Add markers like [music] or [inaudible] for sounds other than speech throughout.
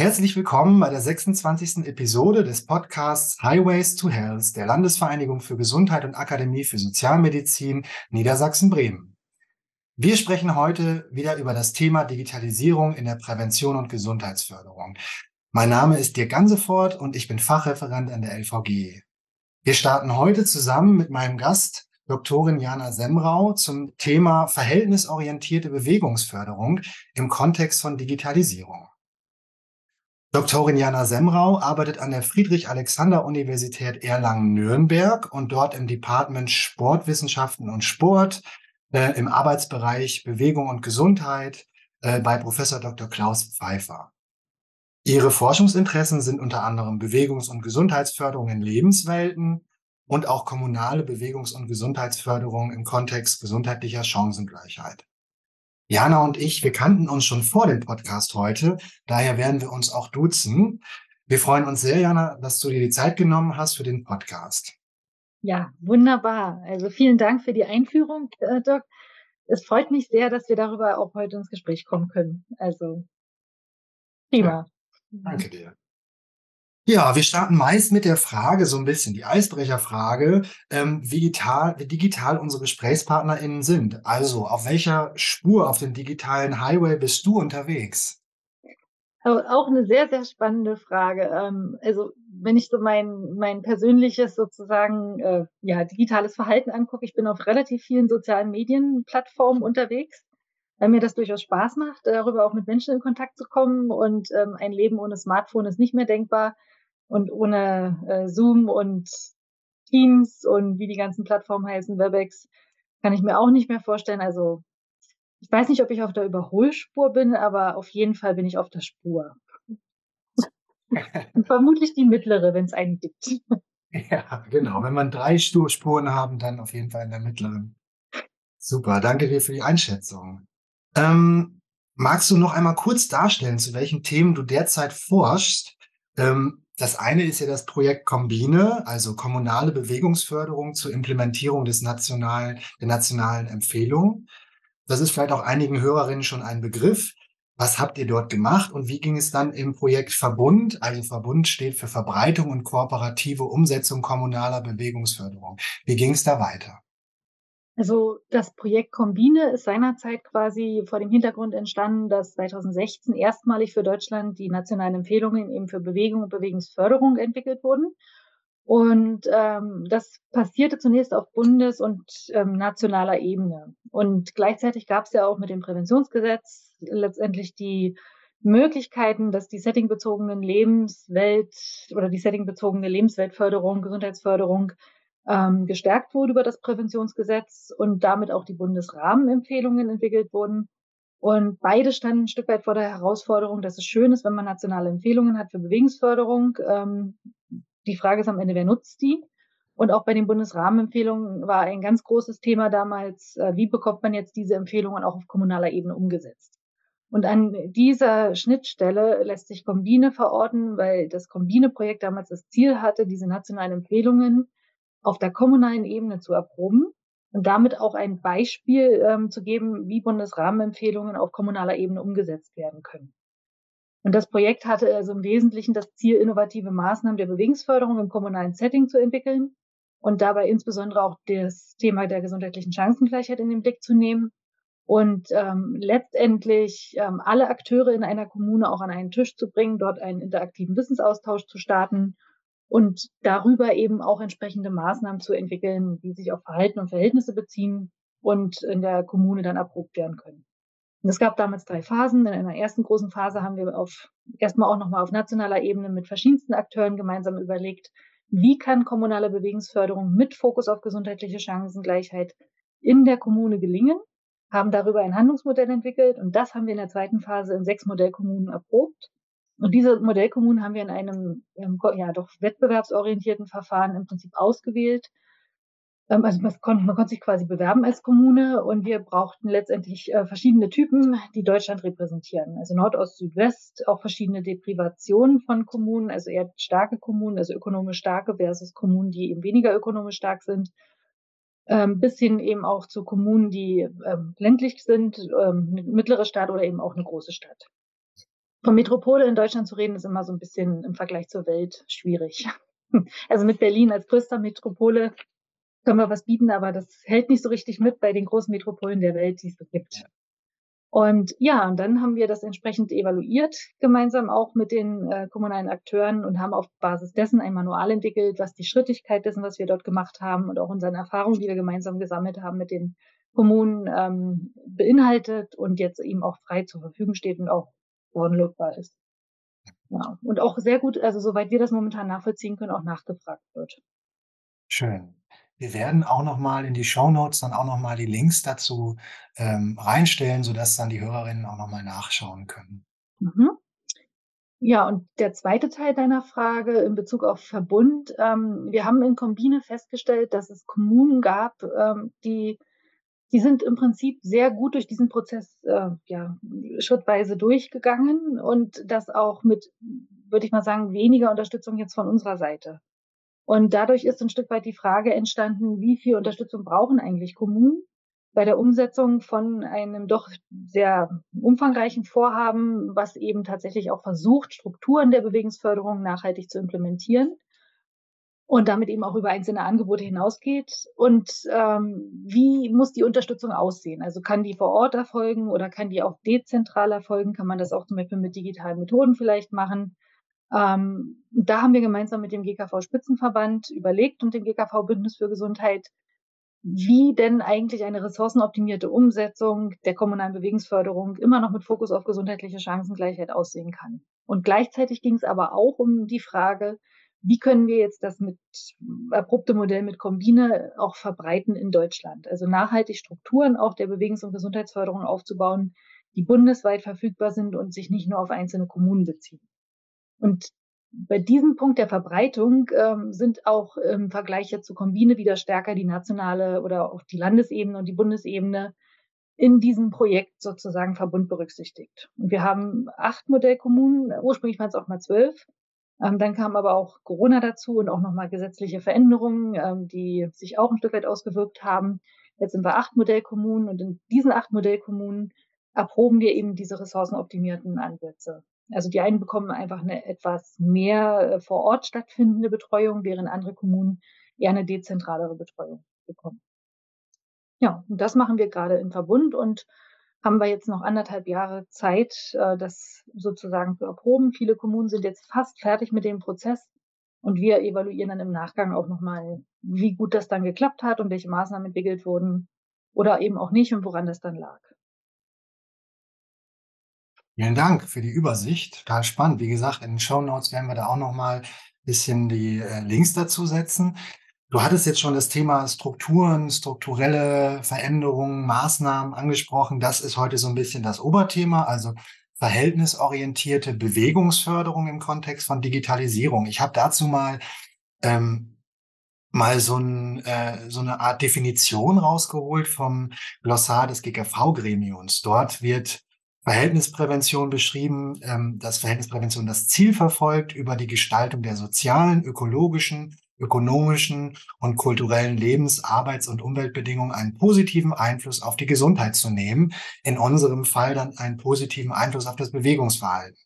Herzlich willkommen bei der 26. Episode des Podcasts Highways to Health der Landesvereinigung für Gesundheit und Akademie für Sozialmedizin Niedersachsen-Bremen. Wir sprechen heute wieder über das Thema Digitalisierung in der Prävention und Gesundheitsförderung. Mein Name ist Dirk Gansefort und ich bin Fachreferent an der LVG. Wir starten heute zusammen mit meinem Gast, Doktorin Jana Semrau, zum Thema verhältnisorientierte Bewegungsförderung im Kontext von Digitalisierung. Doktorin Jana Semrau arbeitet an der Friedrich-Alexander-Universität Erlangen-Nürnberg und dort im Department Sportwissenschaften und Sport äh, im Arbeitsbereich Bewegung und Gesundheit äh, bei Professor Dr. Klaus Pfeiffer. Ihre Forschungsinteressen sind unter anderem Bewegungs- und Gesundheitsförderung in Lebenswelten und auch kommunale Bewegungs- und Gesundheitsförderung im Kontext gesundheitlicher Chancengleichheit. Jana und ich, wir kannten uns schon vor dem Podcast heute, daher werden wir uns auch duzen. Wir freuen uns sehr, Jana, dass du dir die Zeit genommen hast für den Podcast. Ja, wunderbar. Also vielen Dank für die Einführung, äh, Doc. Es freut mich sehr, dass wir darüber auch heute ins Gespräch kommen können. Also prima. Ja, danke dir. Ja, wir starten meist mit der Frage, so ein bisschen die Eisbrecherfrage, ähm, wie digital, wie digital unsere GesprächspartnerInnen sind. Also, auf welcher Spur auf dem digitalen Highway bist du unterwegs? Auch eine sehr, sehr spannende Frage. Ähm, also, wenn ich so mein, mein persönliches sozusagen, äh, ja, digitales Verhalten angucke, ich bin auf relativ vielen sozialen Medienplattformen unterwegs, weil mir das durchaus Spaß macht, darüber auch mit Menschen in Kontakt zu kommen und ähm, ein Leben ohne Smartphone ist nicht mehr denkbar. Und ohne äh, Zoom und Teams und wie die ganzen Plattformen heißen, Webex, kann ich mir auch nicht mehr vorstellen. Also ich weiß nicht, ob ich auf der Überholspur bin, aber auf jeden Fall bin ich auf der Spur. [laughs] Und vermutlich die mittlere, wenn es eine gibt. Ja, genau. Wenn man drei Spuren haben, dann auf jeden Fall in der mittleren. Super, danke dir für die Einschätzung. Ähm, magst du noch einmal kurz darstellen, zu welchen Themen du derzeit forschst? Ähm, das eine ist ja das Projekt Kombine, also kommunale Bewegungsförderung zur Implementierung des nationalen, der nationalen Empfehlung. Das ist vielleicht auch einigen Hörerinnen schon ein Begriff. Was habt ihr dort gemacht und wie ging es dann im Projekt Verbund? Also Verbund steht für Verbreitung und kooperative Umsetzung kommunaler Bewegungsförderung. Wie ging es da weiter? Also das Projekt Kombine ist seinerzeit quasi vor dem Hintergrund entstanden, dass 2016 erstmalig für Deutschland die nationalen Empfehlungen eben für Bewegung und Bewegungsförderung entwickelt wurden. Und ähm, das passierte zunächst auf Bundes- und ähm, nationaler Ebene. Und gleichzeitig gab es ja auch mit dem Präventionsgesetz letztendlich die Möglichkeiten, dass die settingbezogenen Lebenswelt oder die settingbezogene Lebensweltförderung, Gesundheitsförderung ähm, gestärkt wurde über das Präventionsgesetz und damit auch die Bundesrahmenempfehlungen entwickelt wurden. Und beide standen ein Stück weit vor der Herausforderung, dass es schön ist, wenn man nationale Empfehlungen hat für Bewegungsförderung. Ähm, die Frage ist am Ende, wer nutzt die? Und auch bei den Bundesrahmenempfehlungen war ein ganz großes Thema damals, äh, wie bekommt man jetzt diese Empfehlungen auch auf kommunaler Ebene umgesetzt? Und an dieser Schnittstelle lässt sich Kombine verorten, weil das Kombine-Projekt damals das Ziel hatte, diese nationalen Empfehlungen auf der kommunalen Ebene zu erproben und damit auch ein Beispiel ähm, zu geben, wie Bundesrahmenempfehlungen auf kommunaler Ebene umgesetzt werden können. Und das Projekt hatte also im Wesentlichen das Ziel, innovative Maßnahmen der Bewegungsförderung im kommunalen Setting zu entwickeln und dabei insbesondere auch das Thema der gesundheitlichen Chancengleichheit in den Blick zu nehmen und ähm, letztendlich ähm, alle Akteure in einer Kommune auch an einen Tisch zu bringen, dort einen interaktiven Wissensaustausch zu starten und darüber eben auch entsprechende Maßnahmen zu entwickeln, die sich auf Verhalten und Verhältnisse beziehen und in der Kommune dann erprobt werden können. Und es gab damals drei Phasen. In einer ersten großen Phase haben wir auf, erstmal auch nochmal auf nationaler Ebene mit verschiedensten Akteuren gemeinsam überlegt, wie kann kommunale Bewegungsförderung mit Fokus auf gesundheitliche Chancengleichheit in der Kommune gelingen, haben darüber ein Handlungsmodell entwickelt und das haben wir in der zweiten Phase in sechs Modellkommunen erprobt und diese Modellkommunen haben wir in einem ähm, ja doch wettbewerbsorientierten Verfahren im Prinzip ausgewählt. Ähm, also man konnte, man konnte sich quasi bewerben als Kommune und wir brauchten letztendlich äh, verschiedene Typen, die Deutschland repräsentieren. Also Nordost, Südwest, auch verschiedene Deprivationen von Kommunen, also eher starke Kommunen, also ökonomisch starke versus Kommunen, die eben weniger ökonomisch stark sind. Ähm, bis hin eben auch zu Kommunen, die ländlich sind, mittlere Stadt oder eben auch eine große Stadt. Von Metropole in Deutschland zu reden, ist immer so ein bisschen im Vergleich zur Welt schwierig. [laughs] Also mit Berlin als größter Metropole können wir was bieten, aber das hält nicht so richtig mit bei den großen Metropolen der Welt, die es so gibt. Und ja, und dann haben wir das entsprechend evaluiert, gemeinsam auch mit den äh, kommunalen Akteuren und haben auf Basis dessen ein Manual entwickelt, was die Schrittigkeit dessen, was wir dort gemacht haben und auch unseren Erfahrungen, die wir gemeinsam gesammelt haben mit den Kommunen, ähm, beinhaltet und jetzt eben auch frei zur Verfügung steht und auch downloadbar ist. Ja, und auch sehr gut, also soweit wir das momentan nachvollziehen können, auch nachgefragt wird. Schön. Wir werden auch noch mal in die Show Notes dann auch noch mal die Links dazu, ähm, reinstellen, sodass dann die Hörerinnen auch noch mal nachschauen können. Mhm. Ja, und der zweite Teil deiner Frage in Bezug auf Verbund. Ähm, wir haben in Kombine festgestellt, dass es Kommunen gab, ähm, die die sind im Prinzip sehr gut durch diesen Prozess äh, ja, schrittweise durchgegangen und das auch mit, würde ich mal sagen, weniger Unterstützung jetzt von unserer Seite. Und dadurch ist ein Stück weit die Frage entstanden, wie viel Unterstützung brauchen eigentlich Kommunen bei der Umsetzung von einem doch sehr umfangreichen Vorhaben, was eben tatsächlich auch versucht, Strukturen der Bewegungsförderung nachhaltig zu implementieren und damit eben auch über einzelne Angebote hinausgeht. Und ähm, wie muss die Unterstützung aussehen? Also kann die vor Ort erfolgen oder kann die auch dezentral erfolgen? Kann man das auch zum Beispiel mit digitalen Methoden vielleicht machen? Ähm, da haben wir gemeinsam mit dem GKV Spitzenverband überlegt und dem GKV Bündnis für Gesundheit, wie denn eigentlich eine ressourcenoptimierte Umsetzung der kommunalen Bewegungsförderung immer noch mit Fokus auf gesundheitliche Chancengleichheit aussehen kann. Und gleichzeitig ging es aber auch um die Frage, wie können wir jetzt das mit erprobte Modell mit Kombine auch verbreiten in Deutschland? Also nachhaltig Strukturen auch der Bewegungs- und Gesundheitsförderung aufzubauen, die bundesweit verfügbar sind und sich nicht nur auf einzelne Kommunen beziehen. Und bei diesem Punkt der Verbreitung ähm, sind auch im Vergleich jetzt zu Kombine wieder stärker die nationale oder auch die Landesebene und die Bundesebene in diesem Projekt sozusagen Verbund berücksichtigt. Und wir haben acht Modellkommunen, ursprünglich waren es auch mal zwölf. Ähm, dann kam aber auch Corona dazu und auch nochmal gesetzliche Veränderungen, ähm, die sich auch ein Stück weit ausgewirkt haben. Jetzt sind wir acht Modellkommunen und in diesen acht Modellkommunen erproben wir eben diese ressourcenoptimierten Ansätze. Also die einen bekommen einfach eine etwas mehr äh, vor Ort stattfindende Betreuung, während andere Kommunen eher eine dezentralere Betreuung bekommen. Ja, und das machen wir gerade im Verbund und haben wir jetzt noch anderthalb Jahre Zeit, äh, das sozusagen zu erproben. Viele Kommunen sind jetzt fast fertig mit dem Prozess und wir evaluieren dann im Nachgang auch nochmal, wie gut das dann geklappt hat und welche Maßnahmen entwickelt wurden oder eben auch nicht und woran das dann lag. Vielen Dank für die Übersicht. Total spannend. Wie gesagt, in den Show Notes werden wir da auch noch mal ein bisschen die äh, Links dazu setzen. Du hattest jetzt schon das Thema Strukturen, strukturelle Veränderungen, Maßnahmen angesprochen. Das ist heute so ein bisschen das Oberthema, also verhältnisorientierte Bewegungsförderung im Kontext von Digitalisierung. Ich habe dazu mal ähm, mal so, ein, äh, so eine Art Definition rausgeholt vom Glossar des GKV-Gremiums. Dort wird Verhältnisprävention beschrieben, ähm, dass Verhältnisprävention das Ziel verfolgt, über die Gestaltung der sozialen, ökologischen, ökonomischen und kulturellen Lebens-, Arbeits- und Umweltbedingungen einen positiven Einfluss auf die Gesundheit zu nehmen. In unserem Fall dann einen positiven Einfluss auf das Bewegungsverhalten.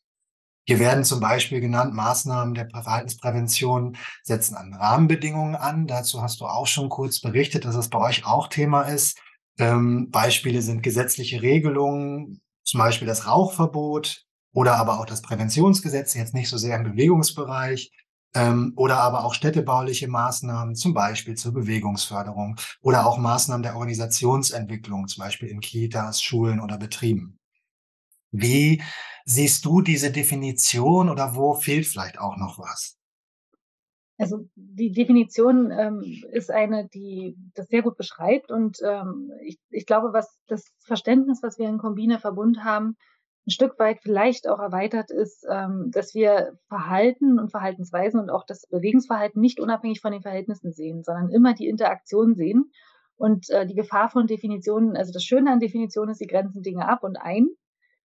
Hier werden zum Beispiel genannt, Maßnahmen der Verhaltensprävention setzen an Rahmenbedingungen an. Dazu hast du auch schon kurz berichtet, dass es bei euch auch Thema ist. Ähm, Beispiele sind gesetzliche Regelungen, zum Beispiel das Rauchverbot oder aber auch das Präventionsgesetz, jetzt nicht so sehr im Bewegungsbereich, ähm, oder aber auch städtebauliche Maßnahmen, zum Beispiel zur Bewegungsförderung oder auch Maßnahmen der Organisationsentwicklung, zum Beispiel in Kitas, Schulen oder Betrieben. Wie siehst du diese Definition oder wo fehlt vielleicht auch noch was? Also die Definition ähm, ist eine, die das sehr gut beschreibt und ähm, ich, ich glaube, was das Verständnis, was wir in Kombine Verbund haben, ein Stück weit vielleicht auch erweitert ist, ähm, dass wir Verhalten und Verhaltensweisen und auch das Bewegungsverhalten nicht unabhängig von den Verhältnissen sehen, sondern immer die Interaktion sehen. Und äh, die Gefahr von Definitionen, also das Schöne an Definitionen ist, sie grenzen Dinge ab und ein.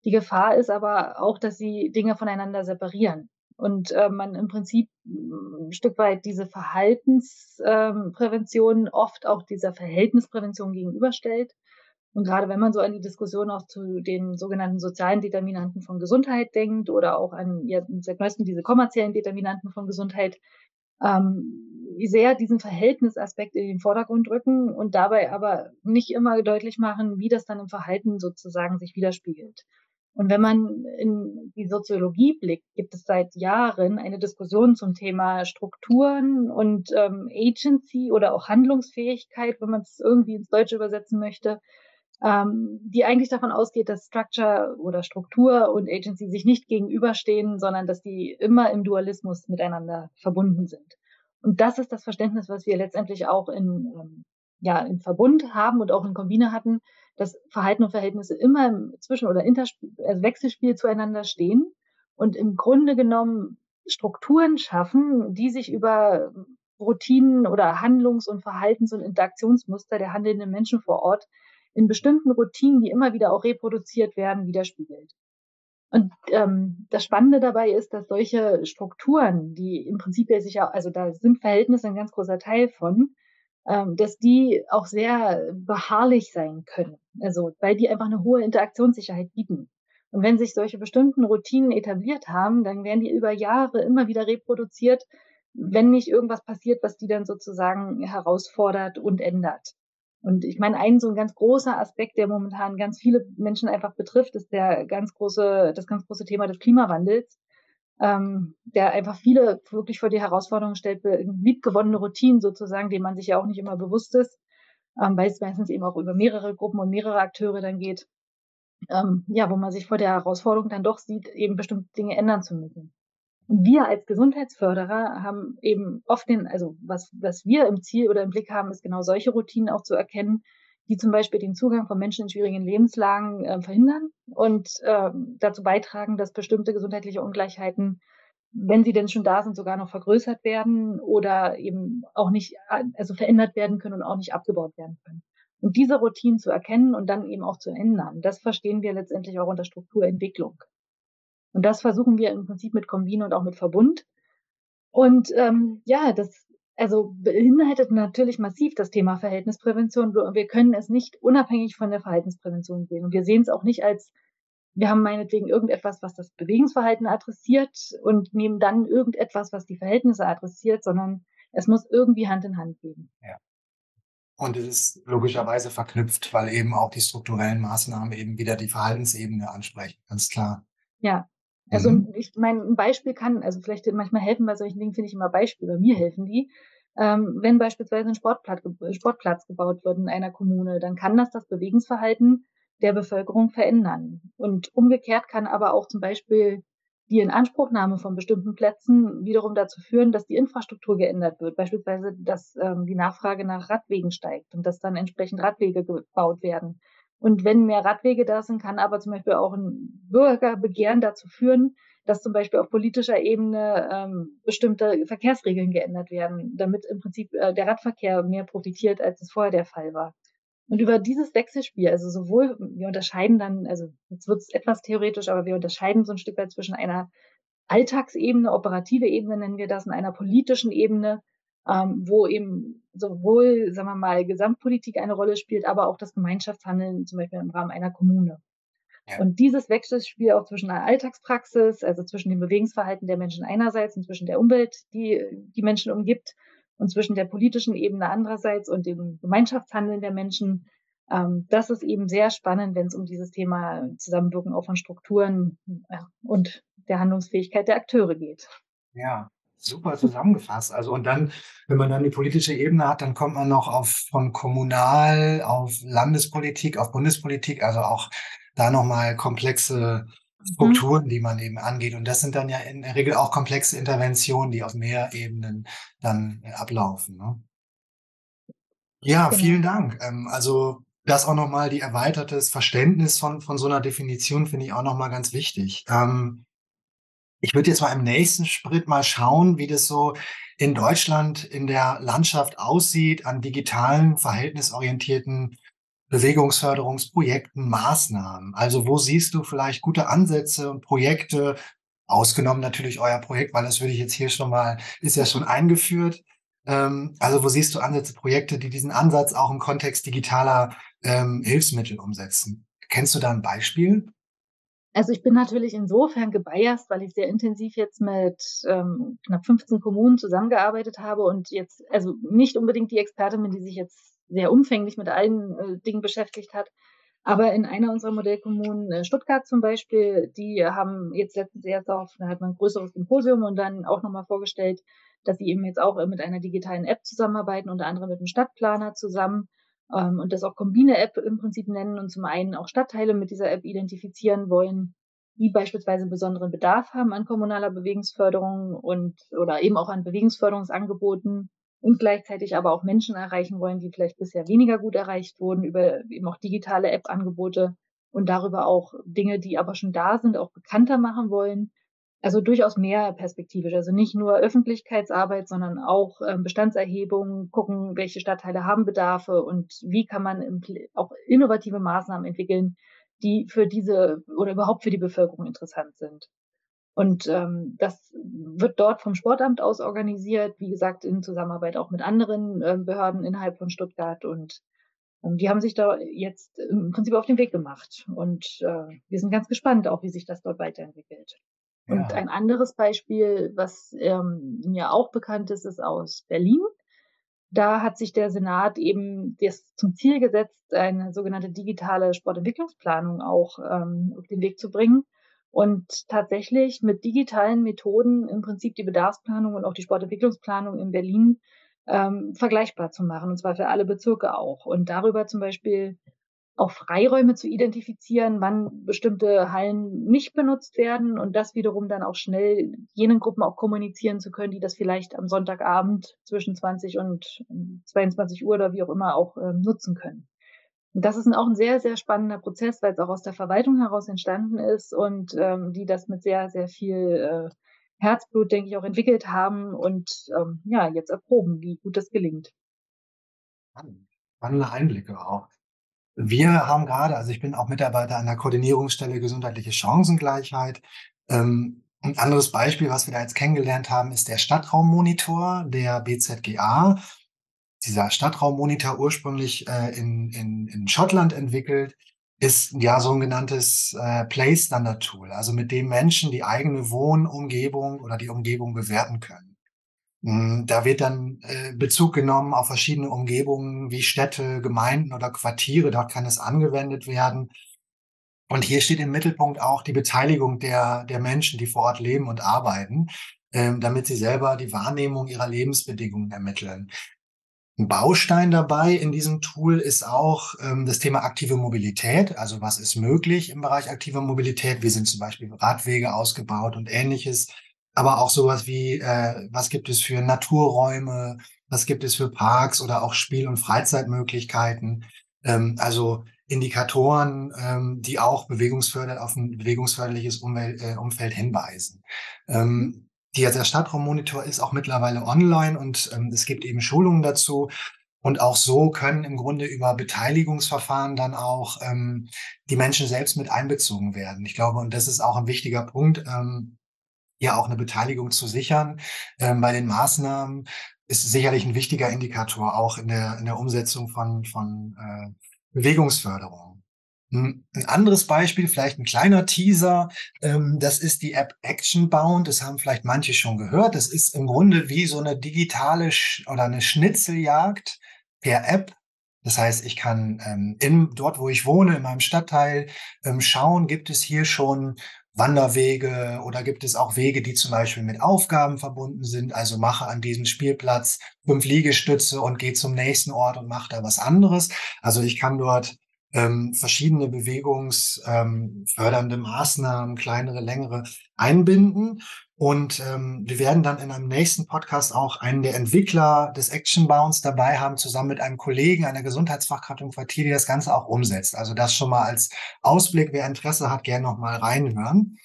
Die Gefahr ist aber auch, dass sie Dinge voneinander separieren und äh, man im Prinzip ein Stück weit diese Verhaltensprävention oft auch dieser Verhältnisprävention gegenüberstellt. Und gerade wenn man so an die Diskussion auch zu den sogenannten sozialen Determinanten von Gesundheit denkt oder auch an ja, seit neuestem diese kommerziellen Determinanten von Gesundheit, ähm, sehr diesen Verhältnisaspekt in den Vordergrund rücken und dabei aber nicht immer deutlich machen, wie das dann im Verhalten sozusagen sich widerspiegelt. Und wenn man in die Soziologie blickt, gibt es seit Jahren eine Diskussion zum Thema Strukturen und ähm, Agency oder auch Handlungsfähigkeit, wenn man es irgendwie ins Deutsche übersetzen möchte, ähm, die eigentlich davon ausgeht, dass Structure oder Struktur und Agency sich nicht gegenüberstehen, sondern dass die immer im Dualismus miteinander verbunden sind. Und das ist das Verständnis, was wir letztendlich auch in, ähm, ja, im Verbund haben und auch in Kombine hatten, dass Verhalten und Verhältnisse immer im Zwischen- oder Interspiel, also Wechselspiel zueinander stehen und im Grunde genommen Strukturen schaffen, die sich über Routinen oder Handlungs- und Verhaltens- und Interaktionsmuster der handelnden Menschen vor Ort in bestimmten Routinen, die immer wieder auch reproduziert werden, widerspiegelt. Und ähm, das Spannende dabei ist, dass solche Strukturen, die im Prinzip ja sicher, also da sind Verhältnisse ein ganz großer Teil von, ähm, dass die auch sehr beharrlich sein können. Also weil die einfach eine hohe Interaktionssicherheit bieten. Und wenn sich solche bestimmten Routinen etabliert haben, dann werden die über Jahre immer wieder reproduziert, wenn nicht irgendwas passiert, was die dann sozusagen herausfordert und ändert. Und ich meine, ein so ein ganz großer Aspekt, der momentan ganz viele Menschen einfach betrifft, ist der ganz große, das ganz große Thema des Klimawandels ähm, der einfach viele wirklich vor die Herausforderung stellt, liebgewonnene Routinen sozusagen, denen man sich ja auch nicht immer bewusst ist, ähm, weil es meistens eben auch über mehrere Gruppen und mehrere Akteure dann geht, ähm, ja, wo man sich vor der Herausforderung dann doch sieht, eben bestimmte Dinge ändern zu müssen. Und wir als Gesundheitsförderer haben eben oft den, also was, was wir im Ziel oder im Blick haben, ist genau solche Routinen auch zu erkennen, die zum Beispiel den Zugang von Menschen in schwierigen Lebenslagen äh, verhindern und äh, dazu beitragen, dass bestimmte gesundheitliche Ungleichheiten, wenn sie denn schon da sind, sogar noch vergrößert werden oder eben auch nicht, also verändert werden können und auch nicht abgebaut werden können. Und diese Routinen zu erkennen und dann eben auch zu ändern, das verstehen wir letztendlich auch unter Strukturentwicklung. Und das versuchen wir im Prinzip mit Kombin und auch mit Verbund. Und ähm, ja, das also beinhaltet natürlich massiv das Thema Verhältnisprävention. Wir können es nicht unabhängig von der Verhaltensprävention sehen. Und wir sehen es auch nicht als, wir haben meinetwegen irgendetwas, was das Bewegungsverhalten adressiert und nehmen dann irgendetwas, was die Verhältnisse adressiert, sondern es muss irgendwie Hand in Hand gehen. Ja. Und es ist logischerweise verknüpft, weil eben auch die strukturellen Maßnahmen eben wieder die Verhaltensebene ansprechen, ganz klar. Ja, also mhm. ich meine, ein Beispiel kann, also vielleicht manchmal helfen bei solchen Dingen, finde ich immer Beispiele, mir helfen die. Ähm, wenn beispielsweise ein Sportplatz, Sportplatz gebaut wird in einer Kommune, dann kann das das Bewegungsverhalten der Bevölkerung verändern. Und umgekehrt kann aber auch zum Beispiel die Inanspruchnahme von bestimmten Plätzen wiederum dazu führen, dass die Infrastruktur geändert wird. Beispielsweise, dass ähm, die Nachfrage nach Radwegen steigt und dass dann entsprechend Radwege gebaut werden. Und wenn mehr Radwege da sind, kann aber zum Beispiel auch ein Bürgerbegehren dazu führen, dass zum Beispiel auf politischer Ebene ähm, bestimmte Verkehrsregeln geändert werden, damit im Prinzip äh, der Radverkehr mehr profitiert, als es vorher der Fall war. Und über dieses Wechselspiel, also sowohl, wir unterscheiden dann, also jetzt wird es etwas theoretisch, aber wir unterscheiden so ein Stück weit zwischen einer Alltagsebene, operative Ebene nennen wir das, und einer politischen Ebene, ähm, wo eben sowohl, sagen wir mal, Gesamtpolitik eine Rolle spielt, aber auch das Gemeinschaftshandeln, zum Beispiel im Rahmen einer Kommune. Ja. Und dieses Wechselspiel auch zwischen der Alltagspraxis, also zwischen dem Bewegungsverhalten der Menschen einerseits und zwischen der Umwelt, die die Menschen umgibt, und zwischen der politischen Ebene andererseits und dem Gemeinschaftshandeln der Menschen, ähm, das ist eben sehr spannend, wenn es um dieses Thema Zusammenwirken auch von Strukturen ja, und der Handlungsfähigkeit der Akteure geht. Ja, Super zusammengefasst. Also und dann, wenn man dann die politische Ebene hat, dann kommt man noch auf von Kommunal auf Landespolitik, auf Bundespolitik, also auch da nochmal komplexe mhm. Strukturen, mhm. die man eben angeht. Und das sind dann ja in der Regel auch komplexe Interventionen, die auf mehr Ebenen dann ablaufen. Ne? Ja, genau. vielen Dank. Ähm, also das auch nochmal die erweitertes Verständnis von, von so einer Definition finde ich auch nochmal ganz wichtig. Ähm, ich würde jetzt mal im nächsten Schritt mal schauen, wie das so in Deutschland in der Landschaft aussieht an digitalen, verhältnisorientierten Bewegungsförderungsprojekten, Maßnahmen. Also wo siehst du vielleicht gute Ansätze und Projekte, ausgenommen natürlich euer Projekt, weil das würde ich jetzt hier schon mal, ist ja schon eingeführt. Ähm, also wo siehst du Ansätze, Projekte, die diesen Ansatz auch im Kontext digitaler ähm, Hilfsmittel umsetzen? Kennst du da ein Beispiel? Also ich bin natürlich insofern gebiased, weil ich sehr intensiv jetzt mit ähm, knapp 15 Kommunen zusammengearbeitet habe und jetzt, also nicht unbedingt die Expertin bin, die sich jetzt sehr umfänglich mit allen äh, Dingen beschäftigt hat. Aber in einer unserer Modellkommunen, äh, Stuttgart zum Beispiel, die haben jetzt letztens erst auf, da hat man ein größeres Symposium und dann auch nochmal vorgestellt, dass sie eben jetzt auch mit einer digitalen App zusammenarbeiten, unter anderem mit einem Stadtplaner zusammen ähm, und das auch Kombine-App im Prinzip nennen und zum einen auch Stadtteile mit dieser App identifizieren wollen, die beispielsweise besonderen Bedarf haben an kommunaler Bewegungsförderung und oder eben auch an Bewegungsförderungsangeboten und gleichzeitig aber auch Menschen erreichen wollen, die vielleicht bisher weniger gut erreicht wurden über eben auch digitale App-Angebote und darüber auch Dinge, die aber schon da sind, auch bekannter machen wollen. Also durchaus mehr perspektivisch. Also nicht nur Öffentlichkeitsarbeit, sondern auch ähm, Bestandserhebungen, gucken, welche Stadtteile haben Bedarfe und wie kann man auch innovative Maßnahmen entwickeln, die für diese oder überhaupt für die Bevölkerung interessant sind. Und ähm, das wird dort vom Sportamt aus organisiert, wie gesagt, in Zusammenarbeit auch mit anderen äh, Behörden innerhalb von Stuttgart. Und ähm, die haben sich da jetzt im Prinzip auf den Weg gemacht. Und äh, wir sind ganz gespannt, auch wie sich das dort weiterentwickelt. Ja. Und ein anderes Beispiel, was ähm, mir auch bekannt ist, ist aus Berlin. Da hat sich der Senat eben das zum Ziel gesetzt, eine sogenannte digitale Sportentwicklungsplanung auch ähm, auf den Weg zu bringen und tatsächlich mit digitalen Methoden im Prinzip die Bedarfsplanung und auch die Sportentwicklungsplanung in Berlin ähm, vergleichbar zu machen, und zwar für alle Bezirke auch. Und darüber zum Beispiel auch Freiräume zu identifizieren, wann bestimmte Hallen nicht benutzt werden und das wiederum dann auch schnell jenen Gruppen auch kommunizieren zu können, die das vielleicht am Sonntagabend zwischen 20 und 22 Uhr oder wie auch immer auch äh, nutzen können. Und das ist auch ein sehr, sehr spannender Prozess, weil es auch aus der Verwaltung heraus entstanden ist und ähm, die das mit sehr, sehr viel äh, Herzblut, denke ich, auch entwickelt haben und ähm, ja, jetzt erproben, wie gut das gelingt. Spannende Einblicke auch. Wir haben gerade, also ich bin auch Mitarbeiter an der Koordinierungsstelle gesundheitliche Chancengleichheit. Ähm, ein anderes Beispiel, was wir da jetzt kennengelernt haben, ist der Stadtraummonitor der BZGA dieser Stadtraummonitor ursprünglich äh, in, in, in Schottland entwickelt, ist ja so ein genanntes äh, Play Standard Tool, also mit dem Menschen die eigene Wohnumgebung oder die Umgebung bewerten können. Mm, da wird dann äh, Bezug genommen auf verschiedene Umgebungen wie Städte, Gemeinden oder Quartiere. Dort kann es angewendet werden. Und hier steht im Mittelpunkt auch die Beteiligung der, der Menschen, die vor Ort leben und arbeiten, ähm, damit sie selber die Wahrnehmung ihrer Lebensbedingungen ermitteln. Ein Baustein dabei in diesem Tool ist auch ähm, das Thema aktive Mobilität. Also was ist möglich im Bereich aktive Mobilität? Wie sind zum Beispiel Radwege ausgebaut und ähnliches. Aber auch sowas wie, äh, was gibt es für Naturräume? Was gibt es für Parks oder auch Spiel- und Freizeitmöglichkeiten? Ähm, also Indikatoren, ähm, die auch bewegungsfördernd auf ein bewegungsförderliches Umwelt, äh, Umfeld hinweisen. Ähm, die, der Stadtraummonitor ist auch mittlerweile online und ähm, es gibt eben Schulungen dazu. Und auch so können im Grunde über Beteiligungsverfahren dann auch ähm, die Menschen selbst mit einbezogen werden. Ich glaube, und das ist auch ein wichtiger Punkt, ähm, ja auch eine Beteiligung zu sichern ähm, bei den Maßnahmen ist sicherlich ein wichtiger Indikator auch in der in der Umsetzung von von äh, Bewegungsförderung. Ein anderes Beispiel, vielleicht ein kleiner Teaser, ähm, das ist die App Actionbound. Das haben vielleicht manche schon gehört. Das ist im Grunde wie so eine digitale oder eine Schnitzeljagd per App. Das heißt, ich kann ähm, in, dort, wo ich wohne, in meinem Stadtteil, ähm, schauen, gibt es hier schon Wanderwege oder gibt es auch Wege, die zum Beispiel mit Aufgaben verbunden sind. Also mache an diesem Spielplatz fünf Liegestütze und gehe zum nächsten Ort und mache da was anderes. Also ich kann dort ähm, verschiedene bewegungsfördernde ähm, Maßnahmen, kleinere, längere einbinden. Und ähm, wir werden dann in einem nächsten Podcast auch einen der Entwickler des Action Bounds dabei haben, zusammen mit einem Kollegen, einer Gesundheitsfachkraft im Quartier, die das Ganze auch umsetzt. Also das schon mal als Ausblick, wer Interesse hat, gerne noch mal reinhören.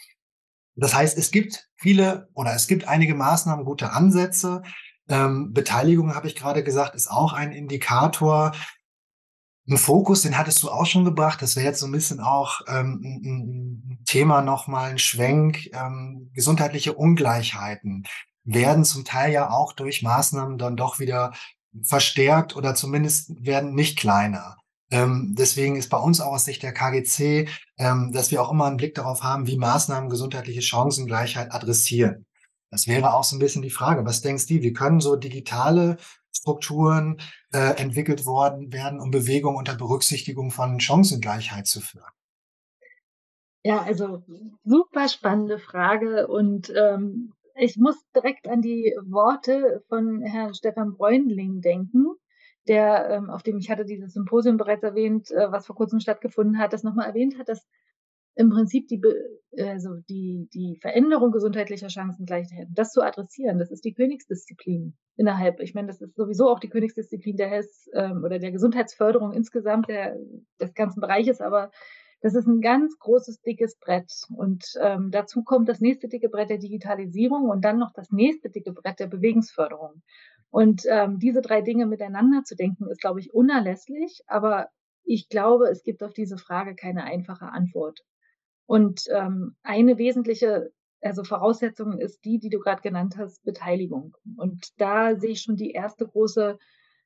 Das heißt, es gibt viele oder es gibt einige Maßnahmen, gute Ansätze. Ähm, Beteiligung, habe ich gerade gesagt, ist auch ein Indikator. Ein Fokus, den hattest du auch schon gebracht. Das wäre jetzt so ein bisschen auch ähm, ein Thema nochmal, ein Schwenk, ähm, gesundheitliche Ungleichheiten. werden zum Teil ja auch durch Maßnahmen dann doch wieder verstärkt oder zumindest werden nicht kleiner. Ähm, deswegen ist bei uns auch aus Sicht der KGC, ähm, dass wir auch immer einen Blick darauf haben, wie Maßnahmen gesundheitliche Chancengleichheit adressieren. Das wäre auch so ein bisschen die Frage. Was denkst du, wie können so digitale Strukturen äh, entwickelt worden werden, um Bewegung unter Berücksichtigung von Chancengleichheit zu führen? Ja, also super spannende Frage und ähm, ich muss direkt an die Worte von Herrn Stefan Bräunling denken, der, ähm, auf dem ich hatte dieses Symposium bereits erwähnt, äh, was vor kurzem stattgefunden hat, das nochmal erwähnt hat, dass im Prinzip die, also die, die Veränderung gesundheitlicher Chancengleichheit, das zu adressieren, das ist die Königsdisziplin innerhalb. Ich meine, das ist sowieso auch die Königsdisziplin der Health ähm, oder der Gesundheitsförderung insgesamt der, des ganzen Bereiches, aber das ist ein ganz großes, dickes Brett. Und ähm, dazu kommt das nächste dicke Brett der Digitalisierung und dann noch das nächste dicke Brett der Bewegungsförderung. Und ähm, diese drei Dinge miteinander zu denken, ist, glaube ich, unerlässlich. Aber ich glaube, es gibt auf diese Frage keine einfache Antwort. Und ähm, eine wesentliche also Voraussetzung ist die, die du gerade genannt hast, Beteiligung. Und da sehe ich schon die erste große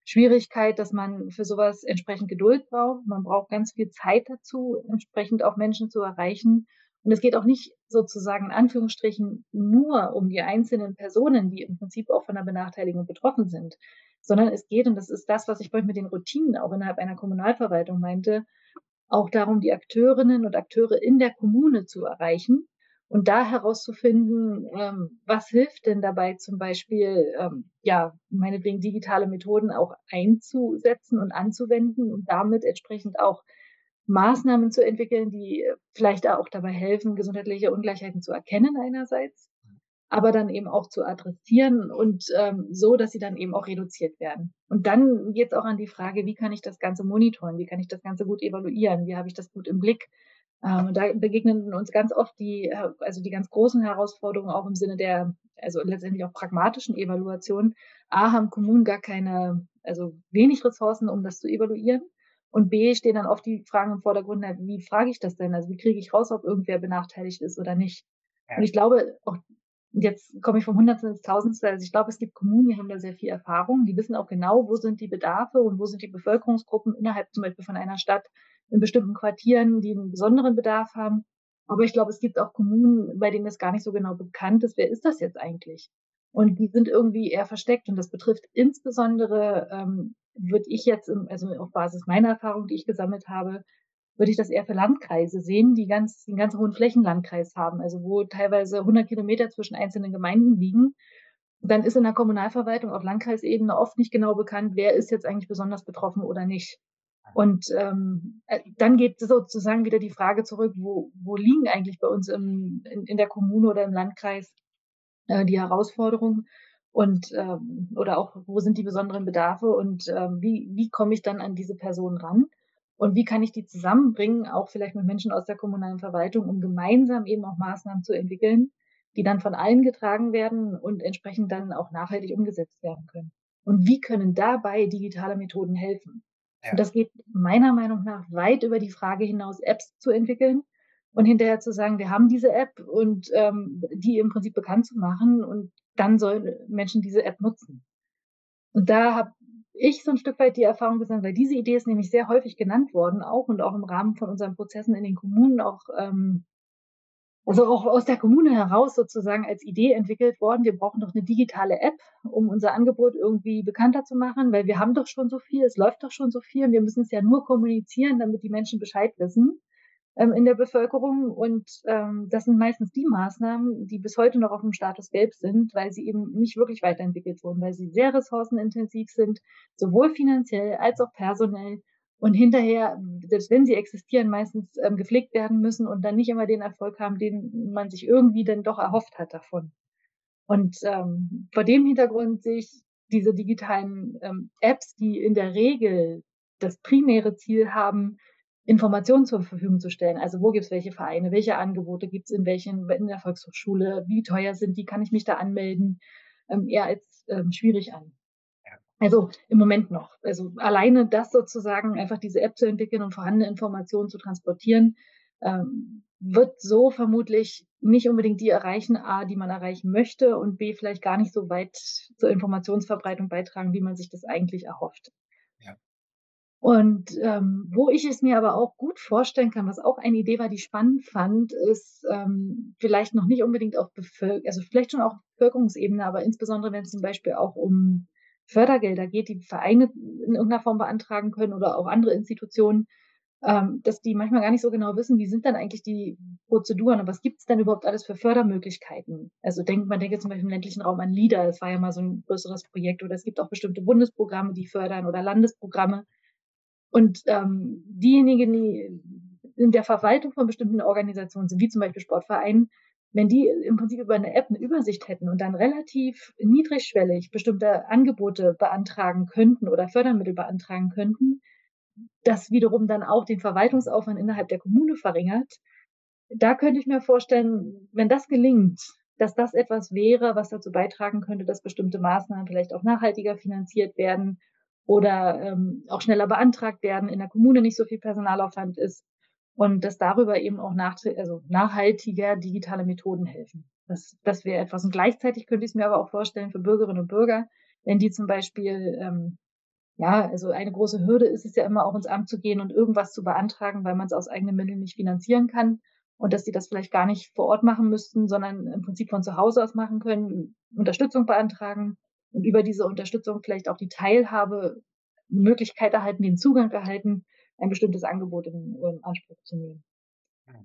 Schwierigkeit, dass man für sowas entsprechend Geduld braucht. Man braucht ganz viel Zeit dazu, entsprechend auch Menschen zu erreichen. Und es geht auch nicht sozusagen in Anführungsstrichen nur um die einzelnen Personen, die im Prinzip auch von der Benachteiligung betroffen sind, sondern es geht, und das ist das, was ich vorhin mit den Routinen auch innerhalb einer Kommunalverwaltung meinte, auch darum, die Akteurinnen und Akteure in der Kommune zu erreichen und da herauszufinden, ähm, was hilft denn dabei zum Beispiel, ähm, ja, meinetwegen digitale Methoden auch einzusetzen und anzuwenden und damit entsprechend auch Maßnahmen zu entwickeln, die vielleicht auch dabei helfen, gesundheitliche Ungleichheiten zu erkennen einerseits, aber dann eben auch zu adressieren und ähm, so, dass sie dann eben auch reduziert werden. Und dann geht es auch an die Frage, wie kann ich das Ganze monitoren, wie kann ich das Ganze gut evaluieren, wie habe ich das gut im Blick. Ähm, da begegnen uns ganz oft die, äh, also die ganz großen Herausforderungen auch im Sinne der, also letztendlich auch pragmatischen Evaluation. A, haben Kommunen gar keine, also wenig Ressourcen, um das zu evaluieren. Und B, stehen dann oft die Fragen im Vordergrund, wie frage ich das denn? Also wie kriege ich raus, ob irgendwer benachteiligt ist oder nicht? Und ich glaube, auch jetzt komme ich vom Hundertstel ins Tausendstel. Also ich glaube, es gibt Kommunen, die haben da sehr viel Erfahrung. Die wissen auch genau, wo sind die Bedarfe und wo sind die Bevölkerungsgruppen innerhalb zum Beispiel von einer Stadt in bestimmten Quartieren, die einen besonderen Bedarf haben. Aber ich glaube, es gibt auch Kommunen, bei denen das gar nicht so genau bekannt ist. Wer ist das jetzt eigentlich? Und die sind irgendwie eher versteckt. Und das betrifft insbesondere, ähm, würde ich jetzt, im, also auf Basis meiner Erfahrung, die ich gesammelt habe, würde ich das eher für Landkreise sehen, die ganz, den ganz hohen Flächenlandkreis haben, also wo teilweise 100 Kilometer zwischen einzelnen Gemeinden liegen. Dann ist in der Kommunalverwaltung auf Landkreisebene oft nicht genau bekannt, wer ist jetzt eigentlich besonders betroffen oder nicht. Und ähm, äh, dann geht sozusagen wieder die Frage zurück, wo, wo liegen eigentlich bei uns im, in, in der Kommune oder im Landkreis äh, die Herausforderungen und ähm, oder auch wo sind die besonderen Bedarfe und ähm, wie, wie komme ich dann an diese Personen ran? Und wie kann ich die zusammenbringen, auch vielleicht mit Menschen aus der kommunalen Verwaltung, um gemeinsam eben auch Maßnahmen zu entwickeln, die dann von allen getragen werden und entsprechend dann auch nachhaltig umgesetzt werden können. Und wie können dabei digitale Methoden helfen? Ja. Und das geht meiner Meinung nach weit über die Frage hinaus, Apps zu entwickeln und hinterher zu sagen, wir haben diese App und ähm, die im Prinzip bekannt zu machen und dann sollen Menschen diese App nutzen. Und da habe ich so ein Stück weit die Erfahrung gesammelt, weil diese Idee ist nämlich sehr häufig genannt worden, auch und auch im Rahmen von unseren Prozessen in den Kommunen auch, ähm, also auch aus der Kommune heraus sozusagen als Idee entwickelt worden. Wir brauchen doch eine digitale App, um unser Angebot irgendwie bekannter zu machen, weil wir haben doch schon so viel, es läuft doch schon so viel und wir müssen es ja nur kommunizieren, damit die Menschen Bescheid wissen ähm, in der Bevölkerung. Und ähm, das sind meistens die Maßnahmen, die bis heute noch auf dem Status gelb sind, weil sie eben nicht wirklich weiterentwickelt wurden, weil sie sehr ressourcenintensiv sind, sowohl finanziell als auch personell. Und hinterher, selbst wenn sie existieren, meistens ähm, gepflegt werden müssen und dann nicht immer den Erfolg haben, den man sich irgendwie dann doch erhofft hat davon. Und ähm, vor dem Hintergrund sehe ich diese digitalen ähm, Apps, die in der Regel das primäre Ziel haben, Informationen zur Verfügung zu stellen. Also wo gibt es welche Vereine, welche Angebote gibt es in welchen, in der Volkshochschule, wie teuer sind die, kann ich mich da anmelden, ähm, eher als ähm, schwierig an. Also im Moment noch. Also alleine das sozusagen, einfach diese App zu entwickeln und vorhandene Informationen zu transportieren, ähm, wird so vermutlich nicht unbedingt die erreichen, A, die man erreichen möchte und B, vielleicht gar nicht so weit zur Informationsverbreitung beitragen, wie man sich das eigentlich erhofft. Und ähm, wo ich es mir aber auch gut vorstellen kann, was auch eine Idee war, die ich spannend fand, ist ähm, vielleicht noch nicht unbedingt auf Bevölkerung, also vielleicht schon auch auf Bevölkerungsebene, aber insbesondere wenn es zum Beispiel auch um Fördergelder geht, die Vereine in irgendeiner Form beantragen können oder auch andere Institutionen, ähm, dass die manchmal gar nicht so genau wissen, wie sind dann eigentlich die Prozeduren und was gibt es denn überhaupt alles für Fördermöglichkeiten. Also denkt man denke zum Beispiel im ländlichen Raum an LIDA, das war ja mal so ein größeres Projekt, oder es gibt auch bestimmte Bundesprogramme, die fördern oder Landesprogramme. Und ähm, diejenigen, die in der Verwaltung von bestimmten Organisationen sind, wie zum Beispiel Sportvereinen, wenn die im Prinzip über eine App eine Übersicht hätten und dann relativ niedrigschwellig bestimmte Angebote beantragen könnten oder Fördermittel beantragen könnten, das wiederum dann auch den Verwaltungsaufwand innerhalb der Kommune verringert. Da könnte ich mir vorstellen, wenn das gelingt, dass das etwas wäre, was dazu beitragen könnte, dass bestimmte Maßnahmen vielleicht auch nachhaltiger finanziert werden oder ähm, auch schneller beantragt werden, in der Kommune nicht so viel Personalaufwand ist und dass darüber eben auch nach, also nachhaltiger digitale Methoden helfen. Das, das wäre etwas. Und gleichzeitig könnte ich es mir aber auch vorstellen für Bürgerinnen und Bürger, wenn die zum Beispiel ähm, ja, also eine große Hürde ist es ja immer auch ins Amt zu gehen und irgendwas zu beantragen, weil man es aus eigenen Mitteln nicht finanzieren kann und dass sie das vielleicht gar nicht vor Ort machen müssten, sondern im Prinzip von zu Hause aus machen können, Unterstützung beantragen und über diese Unterstützung vielleicht auch die Teilhabe, die Möglichkeit erhalten, den Zugang erhalten, ein bestimmtes Angebot in, in Anspruch zu nehmen.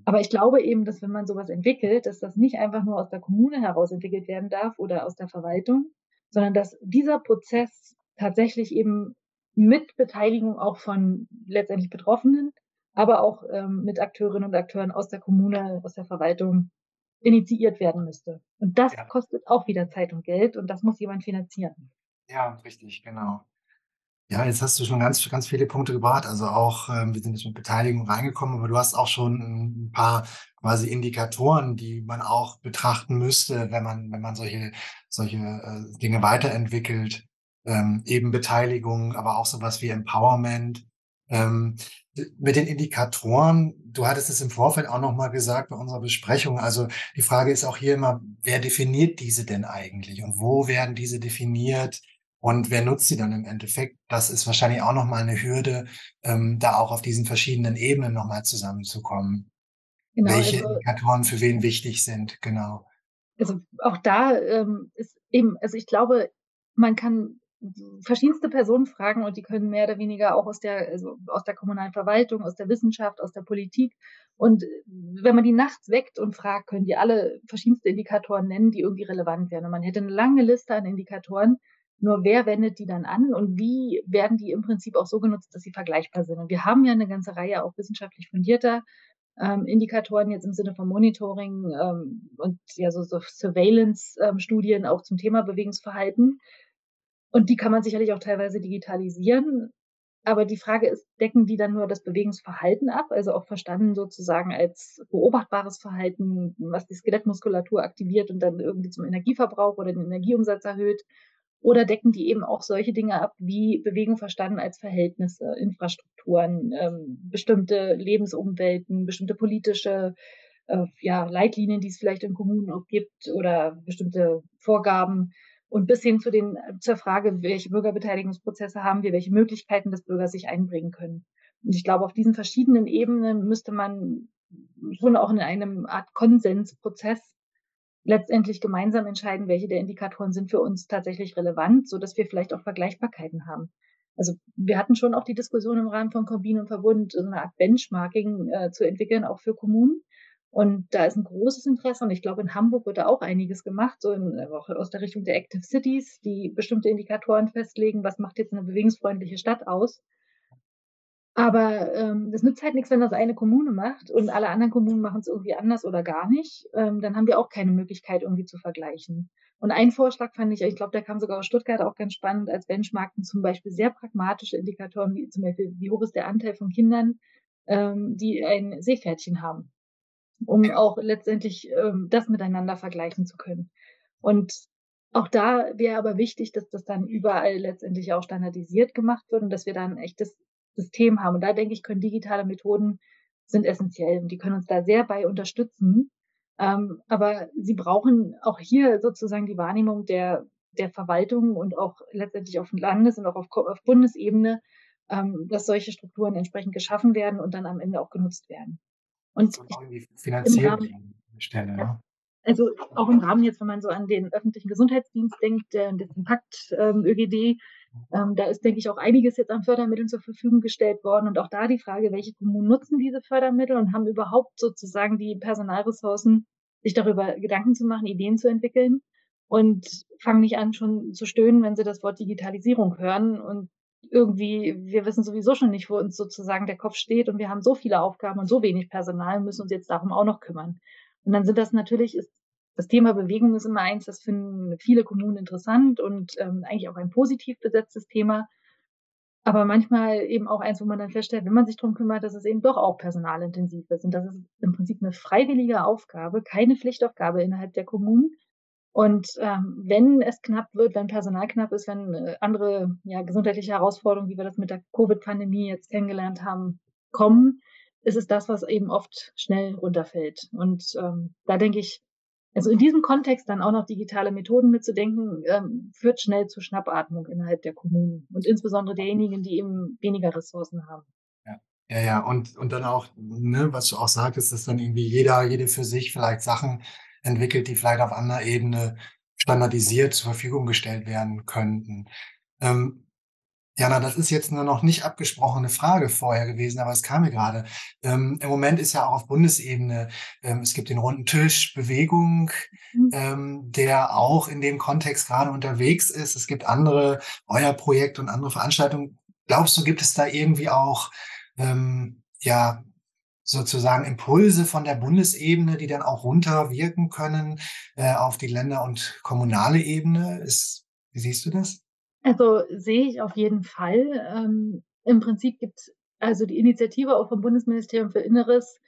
Aber ich glaube eben, dass wenn man sowas entwickelt, dass das nicht einfach nur aus der Kommune heraus entwickelt werden darf oder aus der Verwaltung, sondern dass dieser Prozess tatsächlich eben mit Beteiligung auch von letztendlich Betroffenen, aber auch ähm, mit Akteurinnen und Akteuren aus der Kommune, aus der Verwaltung initiiert werden müsste. Und das ja. kostet auch wieder Zeit und Geld und das muss jemand finanzieren. Ja, richtig, genau. Ja, jetzt hast du schon ganz, ganz viele Punkte gebracht. Also auch, ähm, wir sind jetzt mit Beteiligung reingekommen, aber du hast auch schon ein paar quasi Indikatoren, die man auch betrachten müsste, wenn man, wenn man solche, solche äh, Dinge weiterentwickelt ähm, eben Beteiligung, aber auch sowas wie Empowerment. Ähm, mit den Indikatoren, du hattest es im Vorfeld auch nochmal gesagt bei unserer Besprechung. Also die Frage ist auch hier immer, wer definiert diese denn eigentlich und wo werden diese definiert und wer nutzt sie dann im Endeffekt? Das ist wahrscheinlich auch nochmal eine Hürde, ähm, da auch auf diesen verschiedenen Ebenen nochmal zusammenzukommen. Genau, Welche also, Indikatoren für wen wichtig sind, genau. Also auch da ähm, ist eben, also ich glaube, man kann verschiedenste Personen fragen und die können mehr oder weniger auch aus der, also aus der kommunalen Verwaltung, aus der Wissenschaft, aus der Politik. Und wenn man die nachts weckt und fragt, können die alle verschiedenste Indikatoren nennen, die irgendwie relevant wären. Und man hätte eine lange Liste an Indikatoren. Nur wer wendet die dann an und wie werden die im Prinzip auch so genutzt, dass sie vergleichbar sind? Und wir haben ja eine ganze Reihe auch wissenschaftlich fundierter ähm, Indikatoren jetzt im Sinne von Monitoring ähm, und ja so, so Surveillance-Studien ähm, auch zum Thema Bewegungsverhalten. Und die kann man sicherlich auch teilweise digitalisieren. Aber die Frage ist, decken die dann nur das Bewegungsverhalten ab, also auch verstanden sozusagen als beobachtbares Verhalten, was die Skelettmuskulatur aktiviert und dann irgendwie zum Energieverbrauch oder den Energieumsatz erhöht? Oder decken die eben auch solche Dinge ab, wie Bewegung verstanden als Verhältnisse, Infrastrukturen, ähm, bestimmte Lebensumwelten, bestimmte politische äh, ja, Leitlinien, die es vielleicht in Kommunen auch gibt oder bestimmte Vorgaben und bis hin zu den, zur Frage, welche Bürgerbeteiligungsprozesse haben wir, welche Möglichkeiten des Bürgers sich einbringen können. Und ich glaube, auf diesen verschiedenen Ebenen müsste man schon auch in einem Art Konsensprozess letztendlich gemeinsam entscheiden, welche der Indikatoren sind für uns tatsächlich relevant, so dass wir vielleicht auch Vergleichbarkeiten haben. Also wir hatten schon auch die Diskussion im Rahmen von Kombin und Verbund, so eine Art Benchmarking äh, zu entwickeln, auch für Kommunen. Und da ist ein großes Interesse und ich glaube, in Hamburg wird da auch einiges gemacht, so in, auch aus der Richtung der Active Cities, die bestimmte Indikatoren festlegen, was macht jetzt eine bewegungsfreundliche Stadt aus. Aber ähm, das nützt halt nichts, wenn das eine Kommune macht und alle anderen Kommunen machen es irgendwie anders oder gar nicht. Ähm, dann haben wir auch keine Möglichkeit, irgendwie zu vergleichen. Und ein Vorschlag fand ich, ich glaube, der kam sogar aus Stuttgart auch ganz spannend, als Benchmarken zum Beispiel sehr pragmatische Indikatoren, wie zum Beispiel, wie hoch ist der Anteil von Kindern, ähm, die ein Seepferdchen haben um auch letztendlich ähm, das miteinander vergleichen zu können. Und auch da wäre aber wichtig, dass das dann überall letztendlich auch standardisiert gemacht wird und dass wir dann ein echtes System haben. Und da denke ich, können digitale Methoden sind essentiell und die können uns da sehr bei unterstützen. Ähm, aber sie brauchen auch hier sozusagen die Wahrnehmung der, der Verwaltung und auch letztendlich auf Landes- und auch auf, auf Bundesebene, ähm, dass solche Strukturen entsprechend geschaffen werden und dann am Ende auch genutzt werden. Und, irgendwie finanziert werden. Stelle, ja. Also auch im Rahmen jetzt, wenn man so an den öffentlichen Gesundheitsdienst denkt, der, der Pakt ähm, ÖGD, ähm, da ist, denke ich, auch einiges jetzt an Fördermitteln zur Verfügung gestellt worden. Und auch da die Frage, welche Kommunen nutzen diese Fördermittel und haben überhaupt sozusagen die Personalressourcen, sich darüber Gedanken zu machen, Ideen zu entwickeln und fangen nicht an, schon zu stöhnen, wenn sie das Wort Digitalisierung hören und irgendwie, wir wissen sowieso schon nicht, wo uns sozusagen der Kopf steht und wir haben so viele Aufgaben und so wenig Personal, müssen uns jetzt darum auch noch kümmern. Und dann sind das natürlich, ist das Thema Bewegung ist immer eins, das finden viele Kommunen interessant und ähm, eigentlich auch ein positiv besetztes Thema. Aber manchmal eben auch eins, wo man dann feststellt, wenn man sich darum kümmert, dass es eben doch auch personalintensiv ist. Und das ist im Prinzip eine freiwillige Aufgabe, keine Pflichtaufgabe innerhalb der Kommunen. Und ähm, wenn es knapp wird, wenn Personal knapp ist, wenn äh, andere ja, gesundheitliche Herausforderungen, wie wir das mit der Covid-Pandemie jetzt kennengelernt haben, kommen, ist es das, was eben oft schnell runterfällt. Und ähm, da denke ich, also in diesem Kontext dann auch noch digitale Methoden mitzudenken, ähm, führt schnell zu Schnappatmung innerhalb der Kommunen und insbesondere derjenigen, die eben weniger Ressourcen haben. Ja, ja. Und, und dann auch, ne, was du auch sagtest, dass dann irgendwie jeder, jede für sich vielleicht Sachen entwickelt, die vielleicht auf anderer Ebene standardisiert zur Verfügung gestellt werden könnten. Ähm, Jana, das ist jetzt eine noch nicht abgesprochene Frage vorher gewesen, aber es kam mir gerade. Ähm, Im Moment ist ja auch auf Bundesebene, ähm, es gibt den runden Tisch Bewegung, mhm. ähm, der auch in dem Kontext gerade unterwegs ist. Es gibt andere, euer Projekt und andere Veranstaltungen. Glaubst du, gibt es da irgendwie auch, ähm, ja, sozusagen Impulse von der Bundesebene, die dann auch runterwirken können äh, auf die Länder- und kommunale Ebene? Ist, wie siehst du das? Also sehe ich auf jeden Fall. Ähm, Im Prinzip gibt es also die Initiative auch vom Bundesministerium für Inneres,